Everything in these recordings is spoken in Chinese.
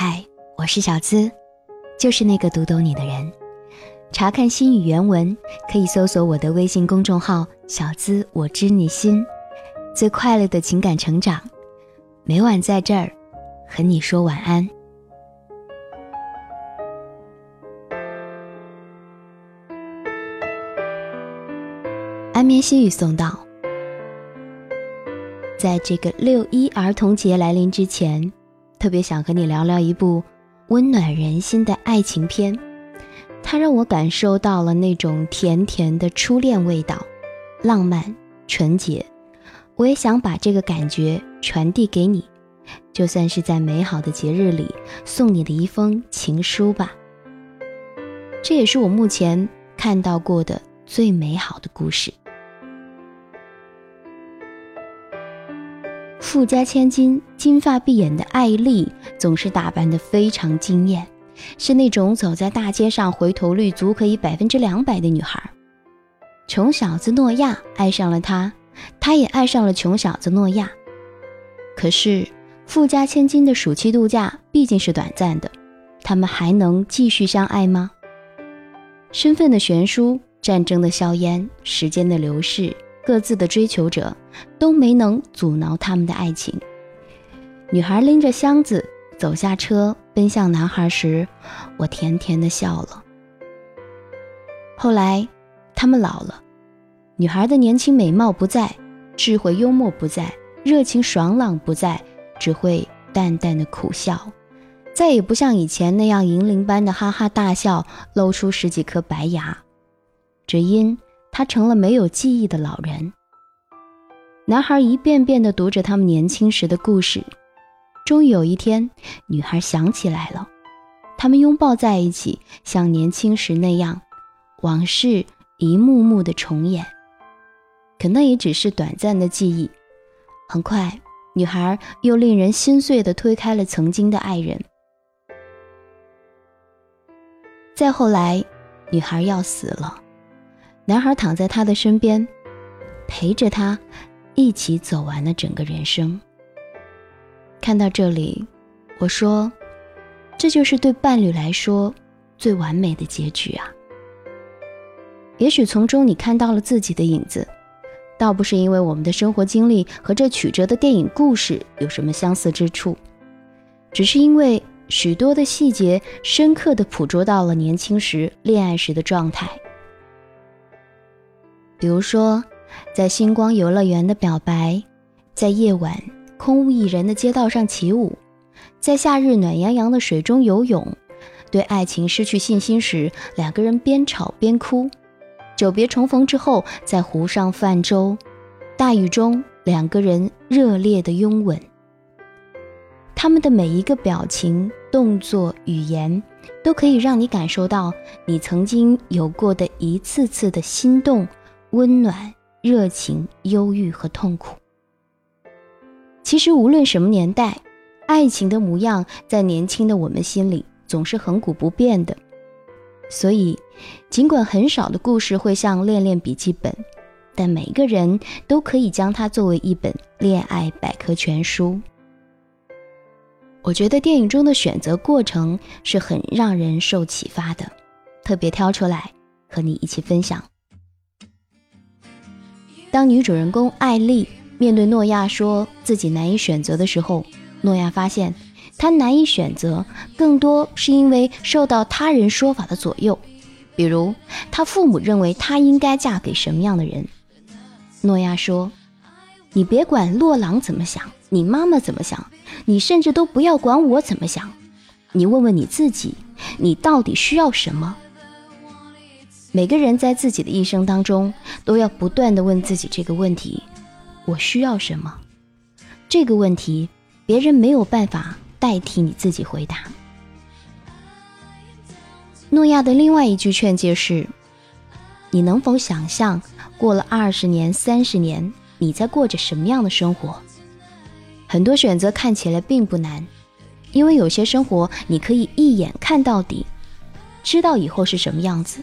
嗨，我是小资，就是那个读懂你的人。查看心语原文，可以搜索我的微信公众号“小资我知你心”，最快乐的情感成长，每晚在这儿和你说晚安。安眠心语送到，在这个六一儿童节来临之前。特别想和你聊聊一部温暖人心的爱情片，它让我感受到了那种甜甜的初恋味道，浪漫纯洁。我也想把这个感觉传递给你，就算是在美好的节日里送你的一封情书吧。这也是我目前看到过的最美好的故事。富家千金、金发碧眼的艾丽总是打扮得非常惊艳，是那种走在大街上回头率足可以百分之两百的女孩。穷小子诺亚爱上了她，她也爱上了穷小子诺亚。可是富家千金的暑期度假毕竟是短暂的，他们还能继续相爱吗？身份的悬殊、战争的硝烟、时间的流逝。各自的追求者都没能阻挠他们的爱情。女孩拎着箱子走下车，奔向男孩时，我甜甜的笑了。后来，他们老了，女孩的年轻美貌不在，智慧幽默不在，热情爽朗不在，只会淡淡的苦笑，再也不像以前那样银铃般的哈哈大笑，露出十几颗白牙，只因。他成了没有记忆的老人。男孩一遍遍地读着他们年轻时的故事，终于有一天，女孩想起来了，他们拥抱在一起，像年轻时那样，往事一幕幕的重演。可那也只是短暂的记忆。很快，女孩又令人心碎地推开了曾经的爱人。再后来，女孩要死了。男孩躺在她的身边，陪着她一起走完了整个人生。看到这里，我说：“这就是对伴侣来说最完美的结局啊！”也许从中你看到了自己的影子，倒不是因为我们的生活经历和这曲折的电影故事有什么相似之处，只是因为许多的细节深刻的捕捉到了年轻时恋爱时的状态。比如说，在星光游乐园的表白，在夜晚空无一人的街道上起舞，在夏日暖洋洋的水中游泳，对爱情失去信心时，两个人边吵边哭；久别重逢之后，在湖上泛舟，大雨中两个人热烈的拥吻。他们的每一个表情、动作、语言，都可以让你感受到你曾经有过的一次次的心动。温暖、热情、忧郁和痛苦。其实，无论什么年代，爱情的模样在年轻的我们心里总是恒古不变的。所以，尽管很少的故事会像《恋恋笔记本》，但每个人都可以将它作为一本恋爱百科全书。我觉得电影中的选择过程是很让人受启发的，特别挑出来和你一起分享。当女主人公艾丽面对诺亚说自己难以选择的时候，诺亚发现她难以选择，更多是因为受到他人说法的左右，比如他父母认为她应该嫁给什么样的人。诺亚说：“你别管洛朗怎么想，你妈妈怎么想，你甚至都不要管我怎么想，你问问你自己，你到底需要什么？”每个人在自己的一生当中，都要不断的问自己这个问题：我需要什么？这个问题，别人没有办法代替你自己回答。诺亚的另外一句劝诫是：你能否想象，过了二十年、三十年，你在过着什么样的生活？很多选择看起来并不难，因为有些生活你可以一眼看到底，知道以后是什么样子。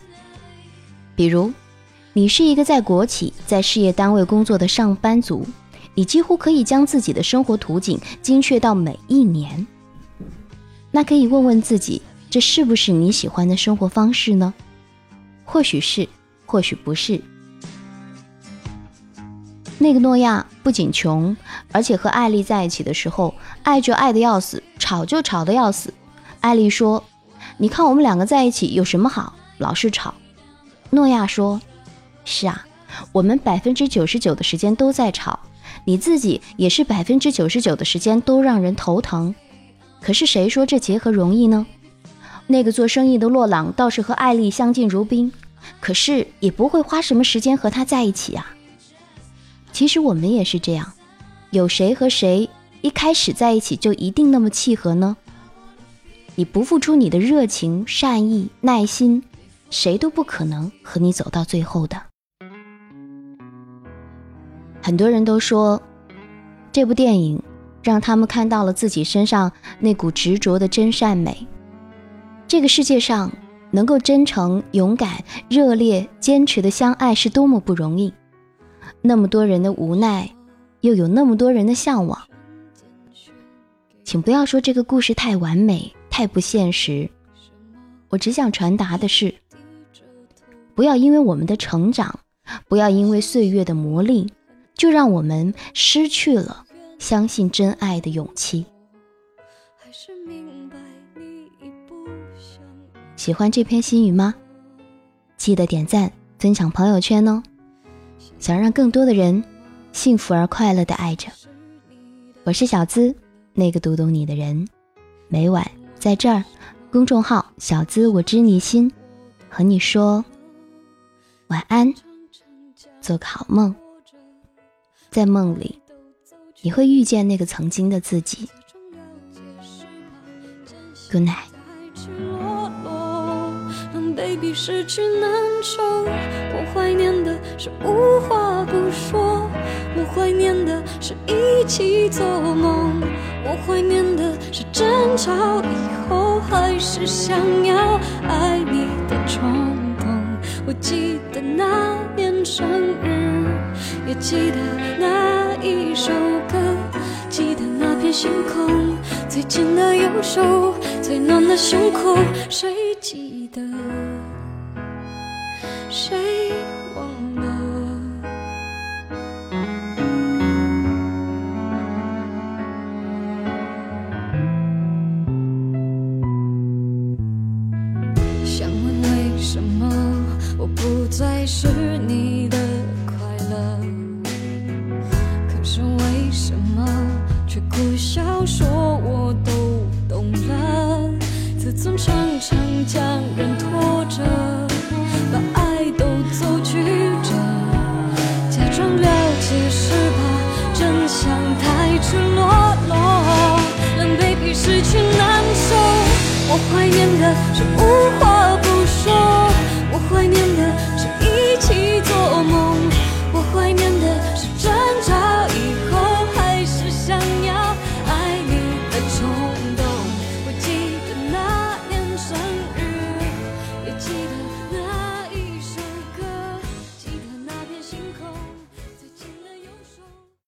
比如，你是一个在国企、在事业单位工作的上班族，你几乎可以将自己的生活图景精确到每一年。那可以问问自己，这是不是你喜欢的生活方式呢？或许是，或许不是。那个诺亚不仅穷，而且和艾丽在一起的时候，爱就爱的要死，吵就吵的要死。艾丽说：“你看我们两个在一起有什么好？老是吵。”诺亚说：“是啊，我们百分之九十九的时间都在吵，你自己也是百分之九十九的时间都让人头疼。可是谁说这结合容易呢？那个做生意的洛朗倒是和艾丽相敬如宾，可是也不会花什么时间和他在一起啊。其实我们也是这样，有谁和谁一开始在一起就一定那么契合呢？你不付出你的热情、善意、耐心。”谁都不可能和你走到最后的。很多人都说，这部电影让他们看到了自己身上那股执着的真善美。这个世界上能够真诚、勇敢、热烈、坚持的相爱是多么不容易。那么多人的无奈，又有那么多人的向往。请不要说这个故事太完美、太不现实。我只想传达的是。不要因为我们的成长，不要因为岁月的磨砺，就让我们失去了相信真爱的勇气。喜欢这篇心语吗？记得点赞、分享朋友圈哦！想让更多的人幸福而快乐的爱着。我是小资，那个读懂你的人。每晚在这儿，公众号“小资我知你心”，和你说。晚安，做个好梦。在梦里，你会遇见那个曾经的自己。Good night。baby 失去难受，我怀念的是无话不说，我怀念的是一起做梦，我怀念的是争吵以后还是想要爱你记得那一首歌，记得那片星空，最紧的右手，最暖的胸口，谁记得？谁？赤裸裸狼狈比失去难受。我怀念的是无话不说我怀念的